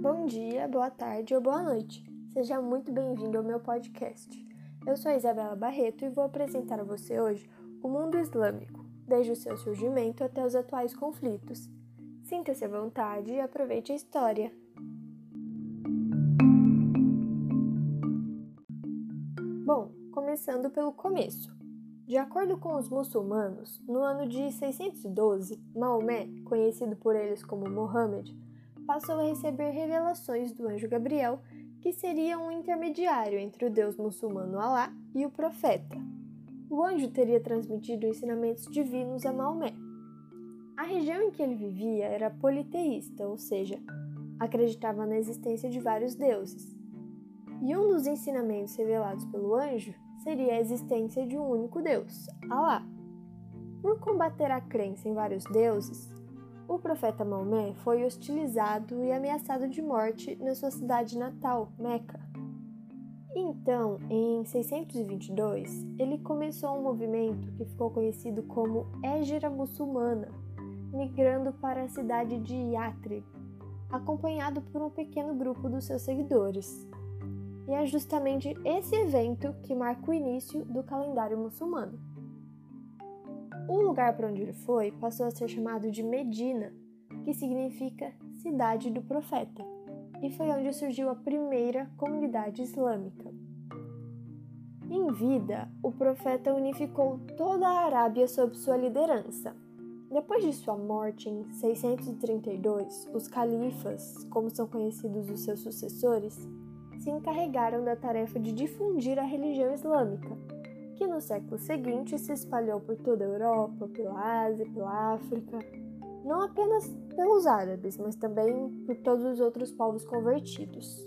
Bom dia, boa tarde ou boa noite. Seja muito bem-vindo ao meu podcast. Eu sou a Isabela Barreto e vou apresentar a você hoje o mundo islâmico, desde o seu surgimento até os atuais conflitos. Sinta-se à vontade e aproveite a história. Bom, começando pelo começo. De acordo com os muçulmanos, no ano de 612, Maomé, conhecido por eles como Mohammed, passou a receber revelações do anjo Gabriel, que seria um intermediário entre o deus muçulmano Alá e o profeta. O anjo teria transmitido ensinamentos divinos a Maomé. A região em que ele vivia era politeísta, ou seja, acreditava na existência de vários deuses. E um dos ensinamentos revelados pelo anjo seria a existência de um único Deus, Alá. Por combater a crença em vários deuses, o profeta Maomé foi hostilizado e ameaçado de morte na sua cidade natal, Meca. Então, em 622, ele começou um movimento que ficou conhecido como Égira Muçulmana, migrando para a cidade de Yathrib, acompanhado por um pequeno grupo dos seus seguidores. E é justamente esse evento que marca o início do calendário muçulmano. O lugar para onde ele foi passou a ser chamado de Medina, que significa cidade do profeta, e foi onde surgiu a primeira comunidade islâmica. Em vida, o profeta unificou toda a Arábia sob sua liderança. Depois de sua morte em 632, os califas, como são conhecidos os seus sucessores, se encarregaram da tarefa de difundir a religião islâmica, que no século seguinte se espalhou por toda a Europa, pela Ásia, pela África, não apenas pelos árabes, mas também por todos os outros povos convertidos.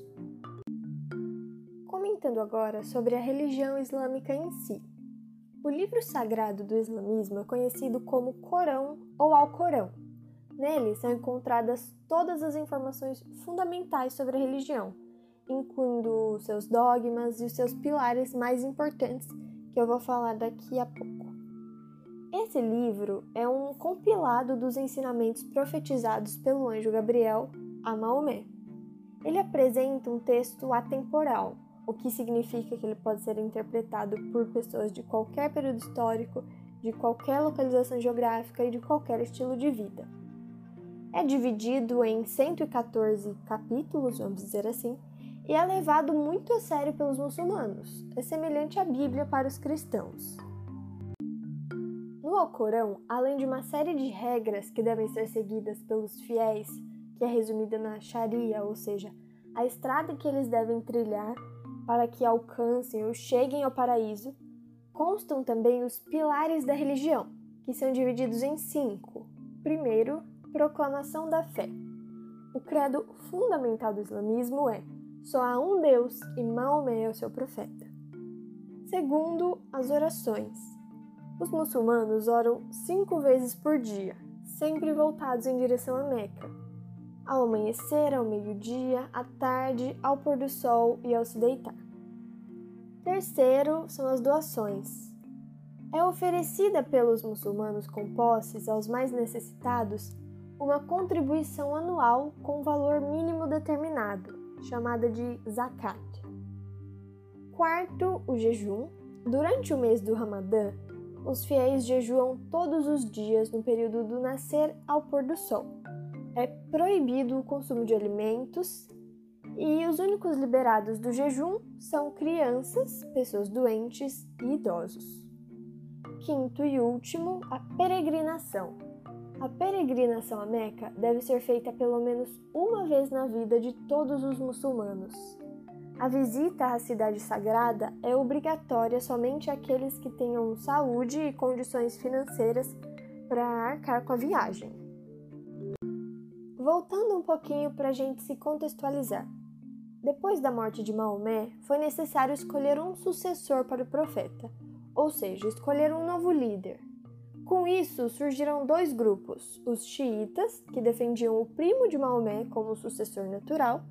Comentando agora sobre a religião islâmica em si. O livro sagrado do islamismo é conhecido como Corão ou Alcorão. Nele são encontradas todas as informações fundamentais sobre a religião, incluindo seus dogmas e os seus pilares mais importantes, que eu vou falar daqui a pouco. Esse livro é um compilado dos ensinamentos profetizados pelo anjo Gabriel a Maomé. Ele apresenta um texto atemporal, o que significa que ele pode ser interpretado por pessoas de qualquer período histórico, de qualquer localização geográfica e de qualquer estilo de vida. É dividido em 114 capítulos, vamos dizer assim, e é levado muito a sério pelos muçulmanos. É semelhante à Bíblia para os cristãos. No Alcorão, além de uma série de regras que devem ser seguidas pelos fiéis, que é resumida na Sharia, ou seja, a estrada que eles devem trilhar para que alcancem ou cheguem ao paraíso, constam também os pilares da religião, que são divididos em cinco. Primeiro, proclamação da fé. O credo fundamental do islamismo é só há um Deus e Maomé é o seu profeta. Segundo, as orações. Os muçulmanos oram cinco vezes por dia, sempre voltados em direção a Meca. Ao amanhecer, ao meio-dia, à tarde, ao pôr do sol e ao se deitar. Terceiro são as doações. É oferecida pelos muçulmanos com posses aos mais necessitados uma contribuição anual com valor mínimo determinado, chamada de zakat. Quarto, o jejum. Durante o mês do Ramadã, os fiéis jejuam todos os dias no período do nascer ao pôr do sol. É proibido o consumo de alimentos e os únicos liberados do jejum são crianças, pessoas doentes e idosos. Quinto e último, a peregrinação. A peregrinação a Meca deve ser feita pelo menos uma vez na vida de todos os muçulmanos. A visita à cidade sagrada é obrigatória somente àqueles que tenham saúde e condições financeiras para arcar com a viagem. Voltando um pouquinho para a gente se contextualizar. Depois da morte de Maomé, foi necessário escolher um sucessor para o profeta, ou seja, escolher um novo líder. Com isso, surgiram dois grupos: os xiitas, que defendiam o primo de Maomé como sucessor natural,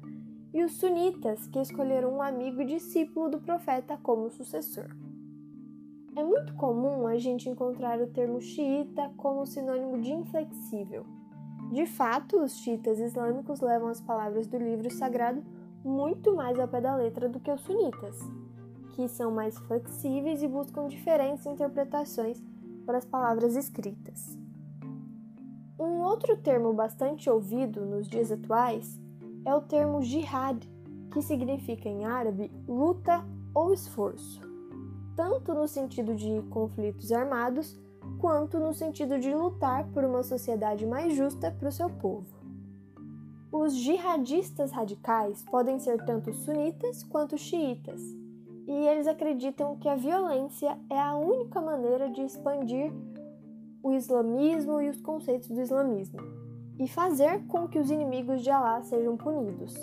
e os sunitas, que escolheram um amigo e discípulo do profeta como sucessor. É muito comum a gente encontrar o termo xiita como sinônimo de inflexível. De fato, os xiitas islâmicos levam as palavras do livro sagrado muito mais ao pé da letra do que os sunitas, que são mais flexíveis e buscam diferentes interpretações para as palavras escritas. Um outro termo bastante ouvido nos dias atuais é o termo jihad, que significa em árabe luta ou esforço, tanto no sentido de conflitos armados, quanto no sentido de lutar por uma sociedade mais justa para o seu povo. Os jihadistas radicais podem ser tanto sunitas quanto xiitas, e eles acreditam que a violência é a única maneira de expandir o islamismo e os conceitos do islamismo, e fazer com que os inimigos de Allah sejam punidos.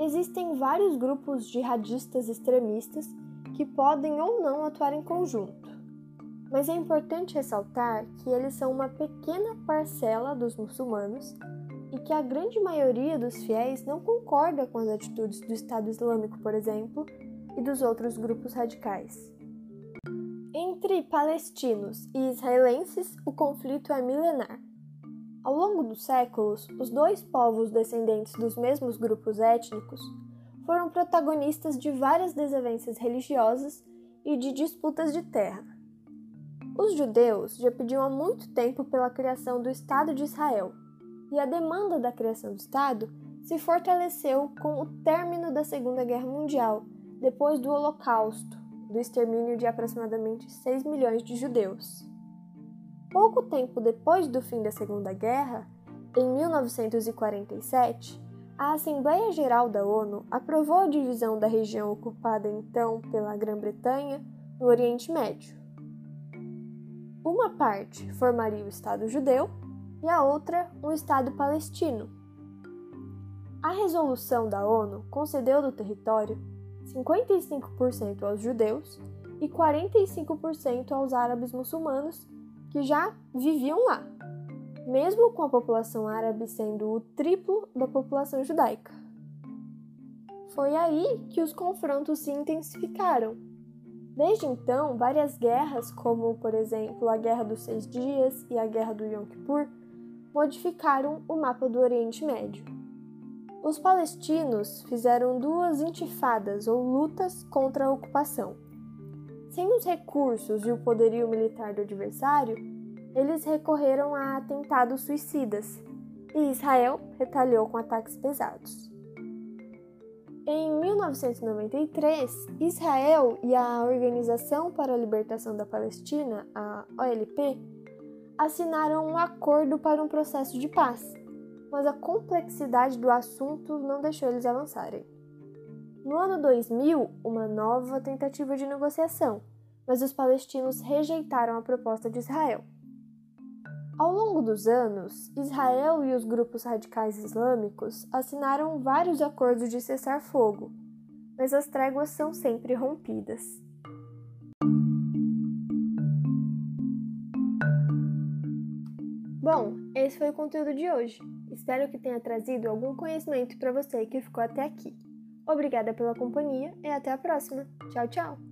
Existem vários grupos jihadistas extremistas que podem ou não atuar em conjunto, mas é importante ressaltar que eles são uma pequena parcela dos muçulmanos e que a grande maioria dos fiéis não concorda com as atitudes do Estado Islâmico, por exemplo, e dos outros grupos radicais. Entre palestinos e israelenses, o conflito é milenar. Ao longo dos séculos, os dois povos descendentes dos mesmos grupos étnicos foram protagonistas de várias desavenças religiosas e de disputas de terra. Os judeus já pediam há muito tempo pela criação do Estado de Israel, e a demanda da criação do Estado se fortaleceu com o término da Segunda Guerra Mundial, depois do Holocausto, do extermínio de aproximadamente 6 milhões de judeus. Pouco tempo depois do fim da Segunda Guerra, em 1947, a Assembleia Geral da ONU aprovou a divisão da região ocupada então pela Grã-Bretanha no Oriente Médio. Uma parte formaria o Estado judeu e a outra um Estado palestino. A resolução da ONU concedeu do território 55% aos judeus e 45% aos árabes muçulmanos que já viviam lá, mesmo com a população árabe sendo o triplo da população judaica. Foi aí que os confrontos se intensificaram. Desde então, várias guerras, como por exemplo a Guerra dos Seis Dias e a Guerra do Yom Kippur, modificaram o mapa do Oriente Médio. Os palestinos fizeram duas intifadas ou lutas contra a ocupação. Sem os recursos e o poderio militar do adversário, eles recorreram a atentados suicidas e Israel retaliou com ataques pesados. Em 1993, Israel e a Organização para a Libertação da Palestina, a OLP, assinaram um acordo para um processo de paz mas a complexidade do assunto não deixou eles avançarem. No ano 2000, uma nova tentativa de negociação, mas os palestinos rejeitaram a proposta de Israel. Ao longo dos anos, Israel e os grupos radicais islâmicos assinaram vários acordos de cessar-fogo, mas as tréguas são sempre rompidas. Bom, esse foi o conteúdo de hoje. Espero que tenha trazido algum conhecimento para você que ficou até aqui. Obrigada pela companhia e até a próxima. Tchau, tchau!